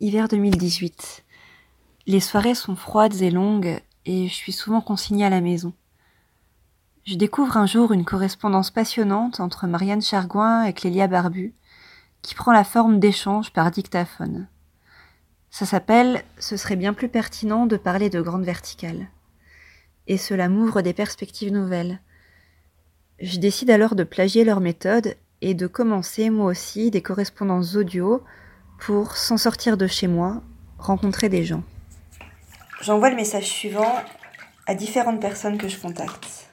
Hiver 2018. Les soirées sont froides et longues et je suis souvent consignée à la maison. Je découvre un jour une correspondance passionnante entre Marianne Chargoin et Clélia Barbu, qui prend la forme d'échange par dictaphone. Ça s'appelle Ce serait bien plus pertinent de parler de grande verticale. Et cela m'ouvre des perspectives nouvelles. Je décide alors de plagier leur méthode et de commencer moi aussi des correspondances audio pour s'en sortir de chez moi, rencontrer des gens. J'envoie le message suivant à différentes personnes que je contacte.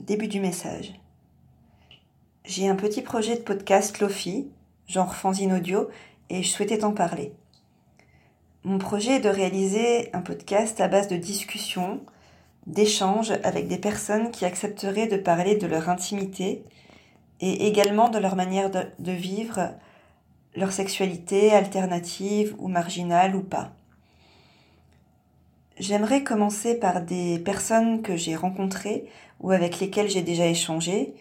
Début du message. J'ai un petit projet de podcast Lofi, genre fanzine audio, et je souhaitais t'en parler. Mon projet est de réaliser un podcast à base de discussions, d'échanges avec des personnes qui accepteraient de parler de leur intimité et également de leur manière de, de vivre leur sexualité alternative ou marginale ou pas. J'aimerais commencer par des personnes que j'ai rencontrées ou avec lesquelles j'ai déjà échangé,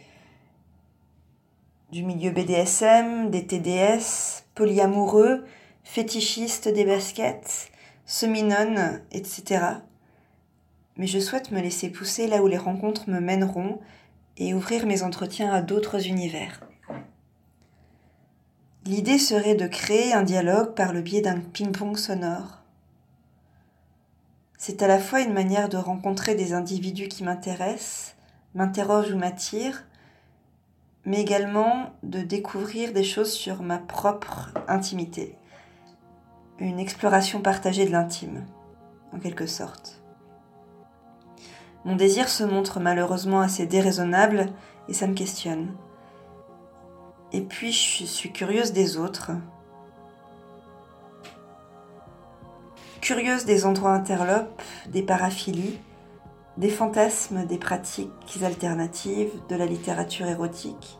du milieu BDSM, des TDS, polyamoureux, fétichistes des baskets, semi etc. Mais je souhaite me laisser pousser là où les rencontres me mèneront et ouvrir mes entretiens à d'autres univers. L'idée serait de créer un dialogue par le biais d'un ping-pong sonore. C'est à la fois une manière de rencontrer des individus qui m'intéressent, m'interrogent ou m'attirent, mais également de découvrir des choses sur ma propre intimité. Une exploration partagée de l'intime, en quelque sorte. Mon désir se montre malheureusement assez déraisonnable et ça me questionne. Et puis je suis curieuse des autres. Curieuse des endroits interlopes, des paraphilies, des fantasmes, des pratiques alternatives, de la littérature érotique.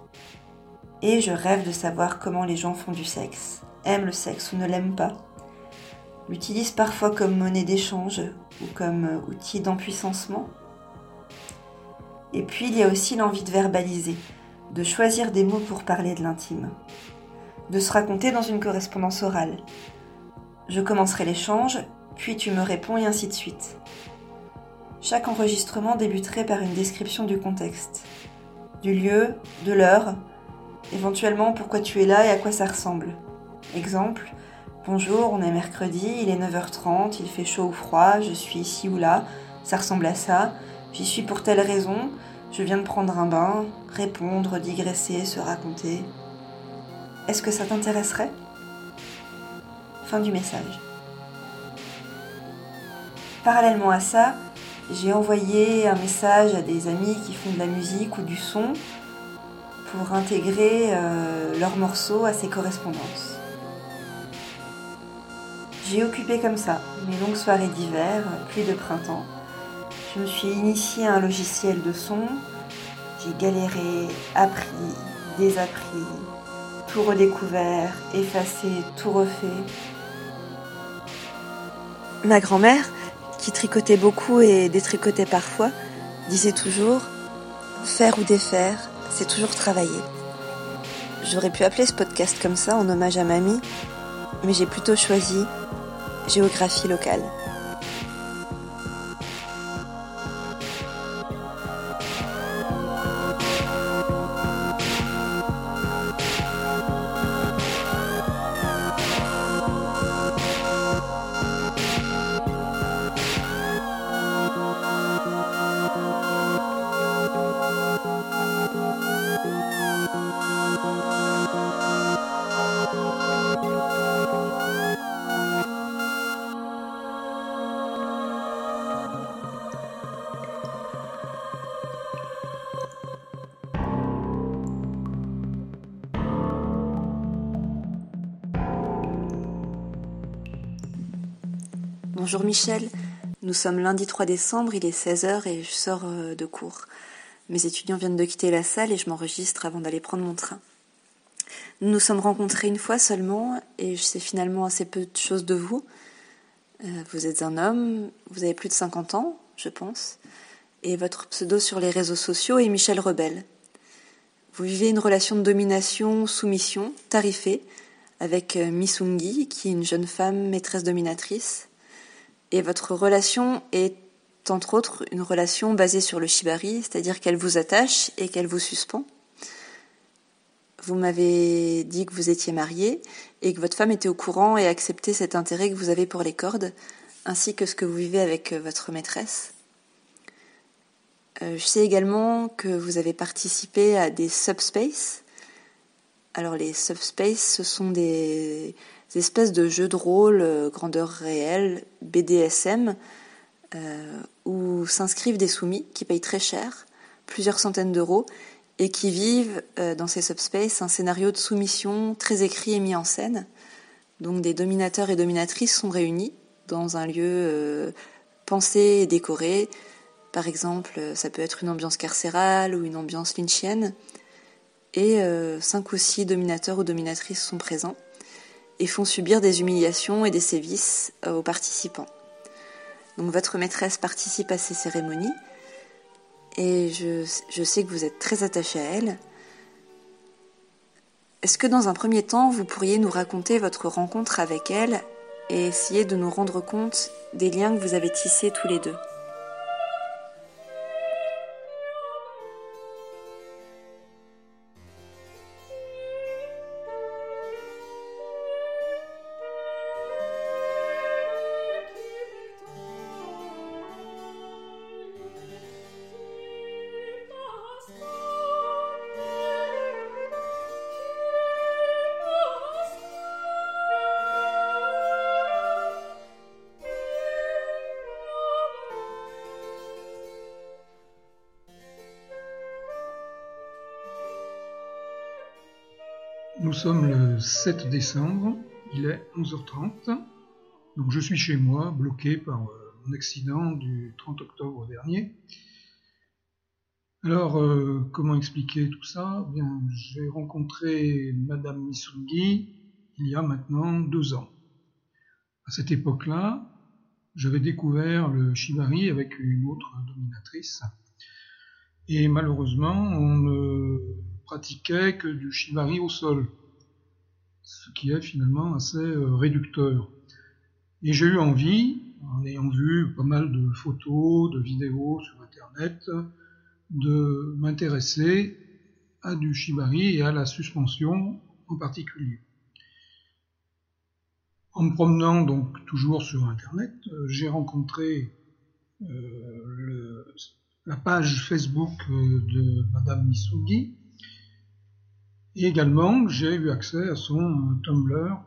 Et je rêve de savoir comment les gens font du sexe, aiment le sexe ou ne l'aiment pas, l'utilisent parfois comme monnaie d'échange ou comme outil d'empuissancement. Et puis il y a aussi l'envie de verbaliser, de choisir des mots pour parler de l'intime, de se raconter dans une correspondance orale. Je commencerai l'échange, puis tu me réponds et ainsi de suite. Chaque enregistrement débuterait par une description du contexte, du lieu, de l'heure, éventuellement pourquoi tu es là et à quoi ça ressemble. Exemple, bonjour, on est mercredi, il est 9h30, il fait chaud ou froid, je suis ici ou là, ça ressemble à ça, j'y suis pour telle raison, je viens de prendre un bain, répondre, digresser, se raconter. Est-ce que ça t'intéresserait? Fin du message. Parallèlement à ça, j'ai envoyé un message à des amis qui font de la musique ou du son pour intégrer euh, leurs morceaux à ces correspondances. J'ai occupé comme ça mes longues soirées d'hiver, puis de printemps, je me suis initiée à un logiciel de son. J'ai galéré, appris, désappris, tout redécouvert, effacé, tout refait. Ma grand-mère, qui tricotait beaucoup et détricotait parfois, disait toujours Faire ou défaire, c'est toujours travailler. J'aurais pu appeler ce podcast comme ça en hommage à mamie, mais j'ai plutôt choisi géographie locale. Bonjour Michel, nous sommes lundi 3 décembre, il est 16h et je sors euh, de cours. Mes étudiants viennent de quitter la salle et je m'enregistre avant d'aller prendre mon train. Nous nous sommes rencontrés une fois seulement et je sais finalement assez peu de choses de vous. Euh, vous êtes un homme, vous avez plus de 50 ans, je pense, et votre pseudo sur les réseaux sociaux est Michel Rebelle. Vous vivez une relation de domination, soumission, tarifée, avec Misungi, qui est une jeune femme maîtresse dominatrice. Et votre relation est entre autres une relation basée sur le shibari, c'est-à-dire qu'elle vous attache et qu'elle vous suspend. Vous m'avez dit que vous étiez marié et que votre femme était au courant et acceptait cet intérêt que vous avez pour les cordes, ainsi que ce que vous vivez avec votre maîtresse. Euh, je sais également que vous avez participé à des subspace. Alors les subspace, ce sont des, espèces de jeux de rôle euh, grandeur réelle, BDSM, euh, où s'inscrivent des soumis qui payent très cher, plusieurs centaines d'euros, et qui vivent euh, dans ces subspaces un scénario de soumission très écrit et mis en scène. Donc des dominateurs et dominatrices sont réunis dans un lieu pensé et décoré. Par exemple, ça peut être une ambiance carcérale ou une ambiance lynchienne. Et cinq ou six dominateurs ou dominatrices sont présents et font subir des humiliations et des sévices aux participants. Donc votre maîtresse participe à ces cérémonies et je, je sais que vous êtes très attaché à elle. Est-ce que dans un premier temps, vous pourriez nous raconter votre rencontre avec elle et essayer de nous rendre compte des liens que vous avez tissés tous les deux? Nous sommes le 7 décembre, il est 11h30, donc je suis chez moi, bloqué par euh, mon accident du 30 octobre dernier. Alors, euh, comment expliquer tout ça? Eh Bien, j'ai rencontré Madame Misungi il y a maintenant deux ans. À cette époque-là, j'avais découvert le shibari avec une autre dominatrice. Et malheureusement, on ne pratiquait que du shibari au sol, ce qui est finalement assez euh, réducteur. Et j'ai eu envie, en ayant vu pas mal de photos, de vidéos sur Internet, de m'intéresser à du shibari et à la suspension en particulier. En me promenant donc toujours sur Internet, euh, j'ai rencontré euh, la page Facebook de Madame Misugi, et également, j'ai eu accès à son euh, Tumblr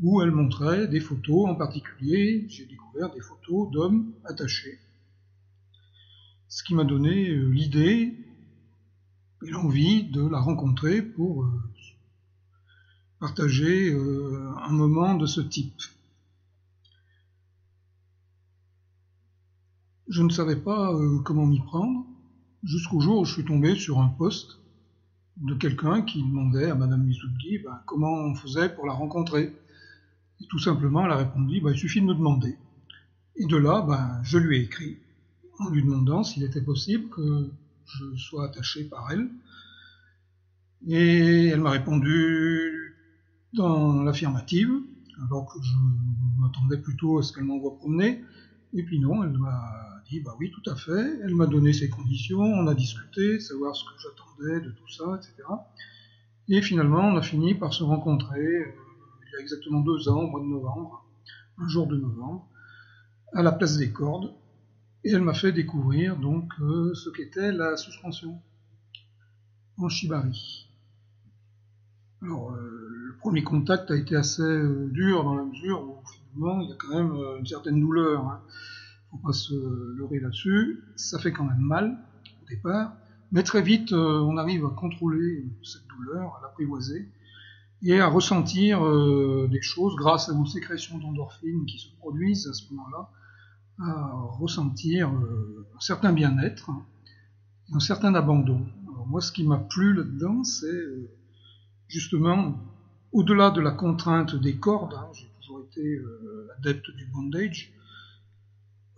où elle montrait des photos, en particulier, j'ai découvert des photos d'hommes attachés. Ce qui m'a donné euh, l'idée et l'envie de la rencontrer pour euh, partager un moment de ce type. Je ne savais pas comment m'y prendre jusqu'au jour où je suis tombé sur un post de quelqu'un qui demandait à Madame Mizuki ben, comment on faisait pour la rencontrer. Et tout simplement, elle a répondu ben, il suffit de me demander. Et de là, ben, je lui ai écrit en lui demandant s'il était possible que je sois attaché par elle. Et elle m'a répondu dans l'affirmative, alors que je m'attendais plutôt à ce qu'elle m'envoie promener. Et puis non, elle m'a bah oui, tout à fait. Elle m'a donné ses conditions, on a discuté, savoir ce que j'attendais de tout ça, etc. Et finalement, on a fini par se rencontrer euh, il y a exactement deux ans, au mois de novembre, un jour de novembre, à la place des cordes. Et elle m'a fait découvrir donc euh, ce qu'était la suspension en shibari. Alors, euh, le premier contact a été assez dur dans la mesure où il y a quand même une certaine douleur. hein. Faut pas se leurrer là-dessus. Ça fait quand même mal au départ, mais très vite, euh, on arrive à contrôler cette douleur, à l'apprivoiser et à ressentir euh, des choses grâce à nos sécrétions d'endorphines qui se produisent à ce moment-là, à ressentir un certain bien-être, un certain abandon. moi, ce qui m'a plu là-dedans, c'est justement au-delà de la contrainte des cordes, hein, été euh, adepte du bondage.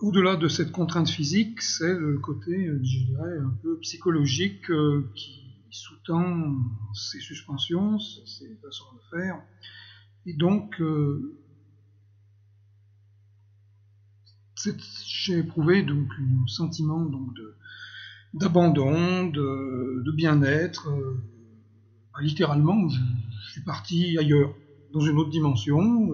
Au-delà de cette contrainte physique, c'est le côté, euh, je dirais, un peu psychologique euh, qui sous-tend ces suspensions, ces façons de faire. Et donc, j'ai éprouvé donc un sentiment donc d'abandon, de, bien-être. Bah, littéralement, je, suis parti ailleurs, dans une autre dimension,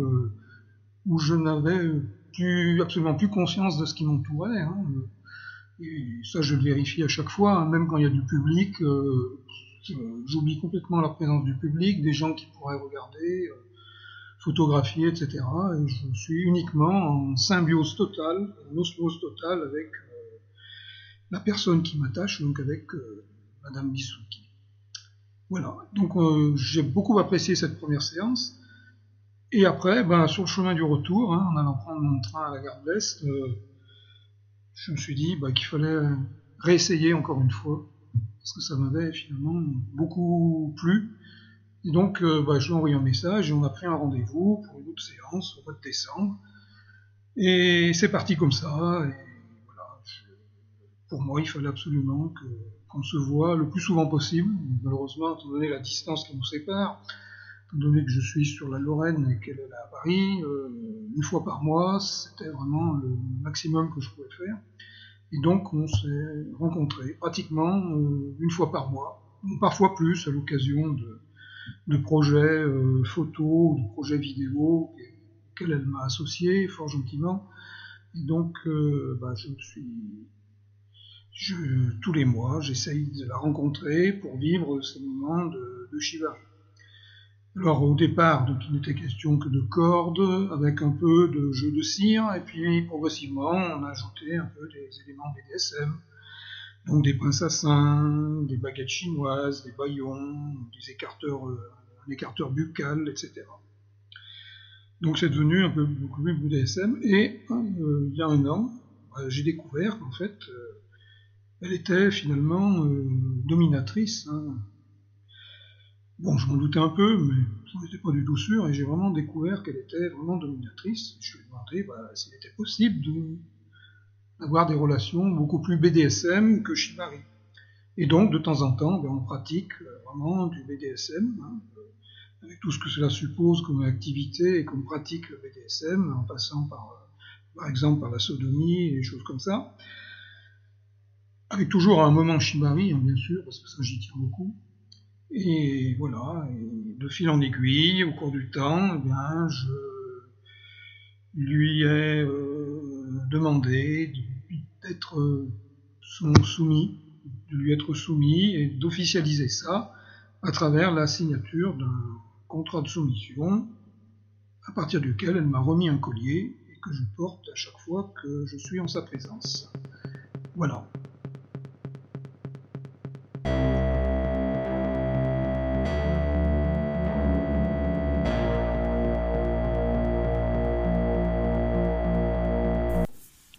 où je n'avais plus, absolument plus conscience de ce qui m'entourait. Hein. Et ça, je le vérifie à chaque fois, hein. même quand il y a du public. Euh, j'oublie complètement la présence du public, des gens qui pourraient regarder, euh, photographier, etc. Et je suis uniquement en symbiose totale, en osmose totale avec euh, la personne qui m'attache, donc avec Madame Bissouki. Voilà. Donc j'ai beaucoup apprécié cette première séance. Et après, ben, sur le chemin du retour, hein, en allant prendre mon train à la gare de l'Est, euh, je me suis dit bah, qu'il fallait réessayer encore une fois, parce que ça m'avait finalement beaucoup plu. Et donc, euh, bah, je lui ai envoyé un message et on a pris un rendez-vous pour une autre séance au mois de décembre. Et c'est parti comme ça. Et voilà, pour moi, il fallait absolument qu'on se voit le plus souvent possible. Malheureusement, étant donné la distance qui nous sépare, étant donné que je suis sur la Lorraine et qu'elle est à Paris, euh, une fois par mois, c'était vraiment le maximum que je pouvais faire. Et donc on s'est rencontrés pratiquement euh, une fois par mois, parfois plus à l'occasion de, projets euh, photos ou de projets vidéo auxquels elle m'a associé fort gentiment. Et donc bah, je me suis tous les mois, j'essaye de la rencontrer pour vivre ces moments de, de alors au départ, donc, il n'était question que de cordes, avec un peu de jeu de cire, et puis progressivement, on a ajouté un peu des éléments BDSM, donc des pinces à seins, des baguettes chinoises, des baillons, des écarteurs, euh, un écarteur buccal, etc. Donc c'est devenu un peu beaucoup plus BDSM, et euh, il y a un an, bah, j'ai découvert qu'en fait, euh, elle était finalement dominatrice. Hein, Bon, je m'en doutais un peu, mais je n'en étais pas du tout sûr, et j'ai vraiment découvert qu'elle était vraiment dominatrice. Je lui ai demandé bah, s'il était possible d'avoir des relations beaucoup plus BDSM que Shibari. Et donc, de temps en temps, ben, on pratique euh, vraiment du BDSM, hein, euh, avec tout ce que cela suppose comme activité et comme pratique le BDSM, en passant par, euh, par exemple par la sodomie et des choses comme ça. Avec toujours un moment Shibari, hein, bien sûr, parce que ça j'y tiens beaucoup. Et voilà, de fil en aiguille, au cours du temps, eh bien, je lui ai euh, demandé d'être soumis, de lui être soumis et d'officialiser ça à travers la signature d'un contrat de soumission à partir duquel elle m'a remis un collier et que je porte à chaque fois que je suis en sa présence. Voilà.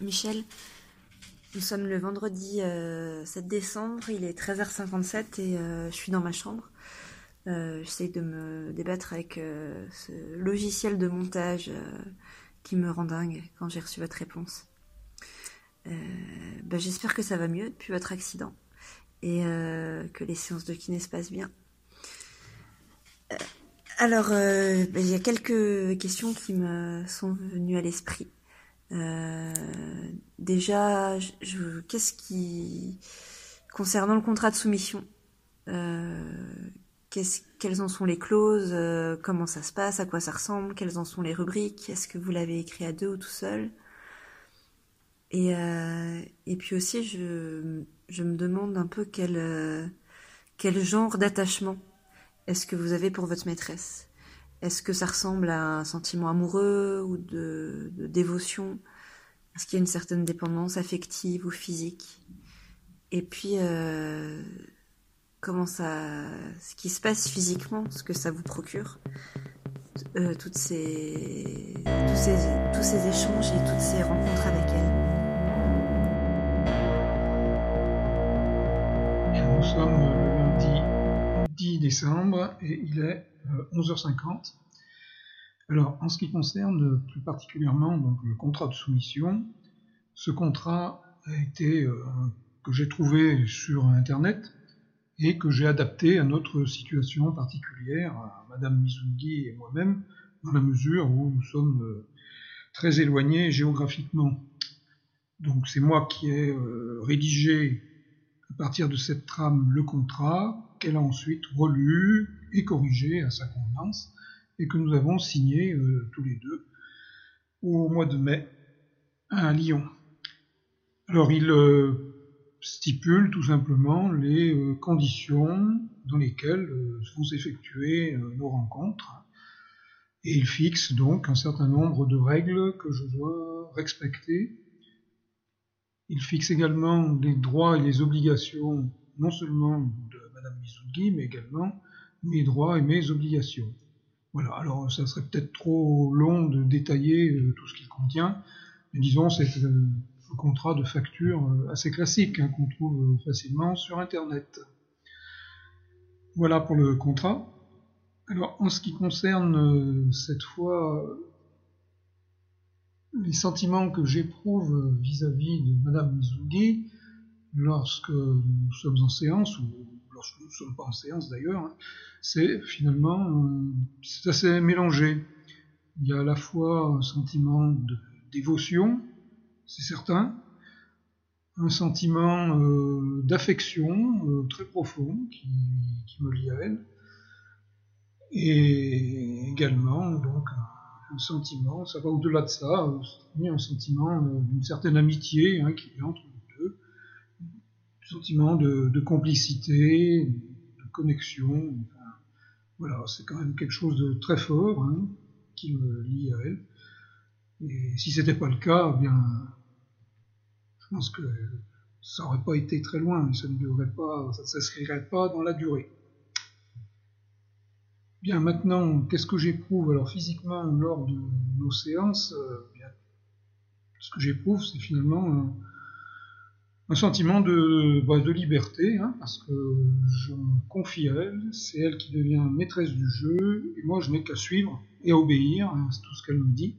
Michel. Nous sommes le vendredi 7 euh, décembre, il est 13h57 et euh, je suis dans ma chambre. Euh, j'essaie de me débattre avec ce logiciel de montage qui me rend dingue quand j'ai reçu votre réponse. Bah, j'espère que ça va mieux depuis votre accident et que les séances de kiné se passent bien. Alors, bah, il y a quelques questions qui me sont venues à l'esprit. Euh, déjà, je, qu'est-ce qui concernant le contrat de soumission, euh, quelles en sont les clauses, euh, comment ça se passe, à quoi ça ressemble, quelles en sont les rubriques, est-ce que vous l'avez écrit à deux ou tout seul? Et, puis aussi, je, me demande un peu quel genre d'attachement est-ce que vous avez pour votre maîtresse? Est-ce que ça ressemble à un sentiment amoureux ou de, dévotion? Est-ce qu'il y a une certaine dépendance affective ou physique? Et puis, euh, comment ça, ce qui se passe physiquement, ce que ça vous procure, euh, ces, tous ces échanges et toutes ces rencontres avec elle? Décembre et il est 11h50. Euh, Alors, en ce qui concerne plus particulièrement donc, le contrat de soumission, ce contrat a été euh, que j'ai trouvé sur Internet et que j'ai adapté à notre situation particulière, à Madame Mizungi et moi-même, dans la mesure où nous sommes euh, très éloignés géographiquement. Donc c'est moi qui ai rédigé à partir de cette trame le contrat, qu'elle a ensuite relu et corrigé à sa convenance, et que nous avons signé euh, tous les deux au mois de mai à Lyon. Alors il stipule tout simplement les conditions dans lesquelles vont s'effectuer nos rencontres et il fixe donc un certain nombre de règles que je dois respecter. Il fixe également les droits et les obligations, non seulement de Mme Mizungi, mais également mes droits et mes obligations. Voilà, alors ça serait peut-être trop long de détailler euh, tout ce qu'il contient, mais disons, c'est un contrat de facture euh, assez classique hein, qu'on trouve euh, facilement sur Internet. Voilà pour le contrat. Alors, en ce qui concerne euh, cette fois les sentiments que j'éprouve vis-à-vis de Madame Mizungi lorsque nous sommes en séance, ou lorsque nous ne sommes pas en séance d'ailleurs, hein, c'est finalement euh, assez mélangé. Il y a à la fois un sentiment de dévotion, c'est certain, un sentiment euh, d'affection très profond qui, me lie à elle, et également donc un, sentiment, ça va au-delà de ça, euh, un sentiment euh, d'une certaine amitié hein, qui est entre sentiment de, complicité, de connexion, voilà, c'est quand même quelque chose de très fort hein, qui me lie à elle. Et si c'était pas le cas, eh bien, je pense que ça n'aurait pas été très loin, ça ne devrait pas, ça ne s'inscrirait pas dans la durée. Bien, maintenant, qu'est-ce que j'éprouve? Alors, physiquement, lors de nos séances, euh, ce que j'éprouve, c'est finalement un, sentiment de, bah, de liberté, hein, parce que je me confie à elle, c'est elle qui devient maîtresse du jeu, et moi, je n'ai qu'à suivre et à obéir, à tout ce qu'elle me dit.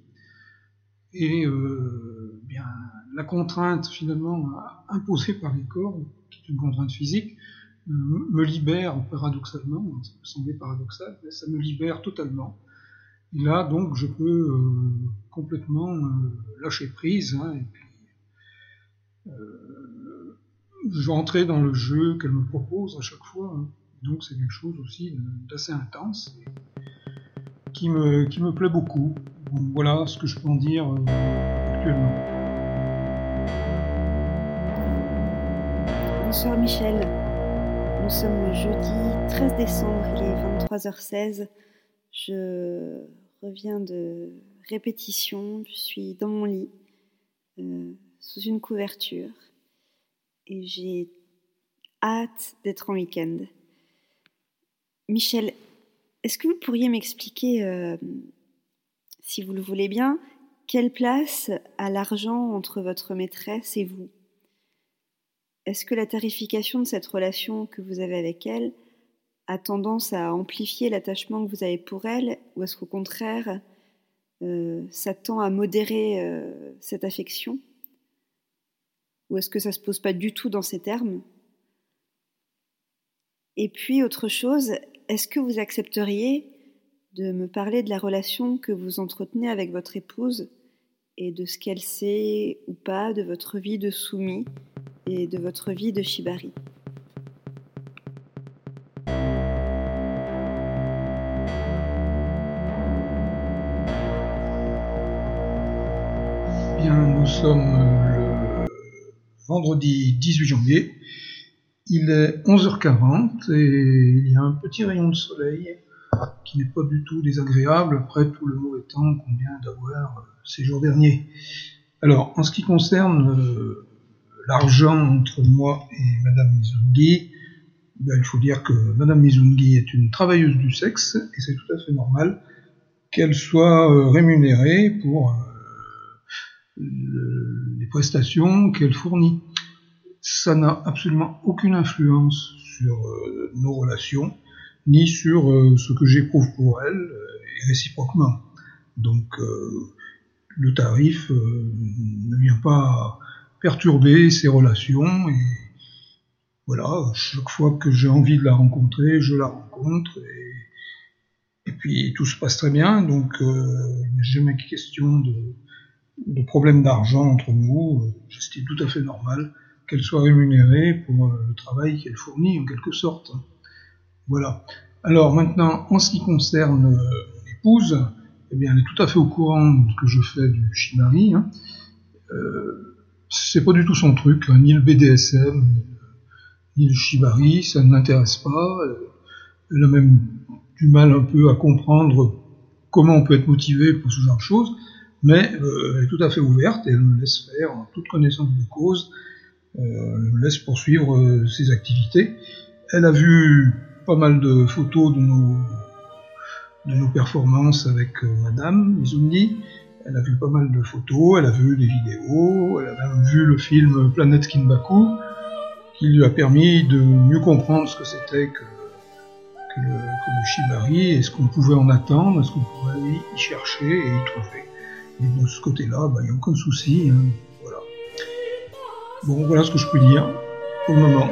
Et euh, bien, la contrainte, finalement, imposée par les corps, qui est une contrainte physique, me libère paradoxalement, ça peut sembler paradoxal, mais ça me libère totalement. Et là, donc, je peux euh, complètement euh, lâcher prise, hein, et puis euh, je vais entrer dans le jeu qu'elle me propose à chaque fois. Hein. Donc, c'est quelque chose aussi d'assez intense, qui me, qui me plaît beaucoup. voilà ce que je peux en dire actuellement. Bonsoir Michel. Nous sommes le jeudi 13 décembre, il est 23h16. Je reviens de répétition, je suis dans mon lit, euh, sous une couverture, et j'ai hâte d'être en week-end. Michel, est-ce que vous pourriez m'expliquer, euh, si vous le voulez bien, quelle place a l'argent entre votre maîtresse et vous? Est-ce que la tarification de cette relation que vous avez avec elle a tendance à amplifier l'attachement que vous avez pour elle ou est-ce qu'au contraire, euh, ça tend à modérer euh, cette affection? Ou est-ce que ça ne se pose pas du tout dans ces termes? Et puis, autre chose, est-ce que vous accepteriez de me parler de la relation que vous entretenez avec votre épouse et de ce qu'elle sait ou pas de votre vie de soumis et de votre vie de Shibari? Bien, nous sommes le vendredi 18 janvier. Il est 11h40 et il y a un petit rayon de soleil qui n'est pas du tout désagréable après tout le mauvais temps qu'on vient d'avoir ces jours derniers. Alors, en ce qui concerne euh, l'argent entre moi et Madame Mizungi, ben, il faut dire que Madame Mizungi est une travailleuse du sexe et c'est tout à fait normal qu'elle soit euh, rémunérée pour euh, les prestations qu'elle fournit. Ça n'a absolument aucune influence sur euh, nos relations, ni sur ce que j'éprouve pour elle, et réciproquement. Donc le tarif ne vient pas perturber ces relations. Et voilà, chaque fois que j'ai envie de la rencontrer, je la rencontre. Et, puis tout se passe très bien, donc il n'y a jamais question de, de problème d'argent entre nous. J'estime tout à fait normal qu'elle soit rémunérée pour le travail qu'elle fournit en quelque sorte. Voilà. Alors maintenant, en ce qui concerne mon épouse, eh bien, elle est tout à fait au courant de ce que je fais du shibari. Hein. Euh, c'est pas du tout son truc, hein, ni le BDSM, ni le shibari, ça ne l'intéresse pas. Elle a même du mal un peu à comprendre comment on peut être motivé pour ce genre de choses, mais euh, elle est tout à fait ouverte et elle me laisse faire en toute connaissance de cause, euh, elle me laisse poursuivre euh, ses activités. Elle a vu pas mal de photos de nos, de nos performances avec Madame Mizungi. Elle a vu pas mal de photos, elle a vu des vidéos, elle a même vu le film Planète Kinbaku, qui lui a permis de mieux comprendre ce que c'était que, que, le, Shibari et ce qu'on pouvait en attendre, ce qu'on pouvait y chercher et y trouver. Et de ce côté-là, bah, il n'y a aucun souci. Hein. Voilà. Bon, voilà ce que je peux dire pour le moment.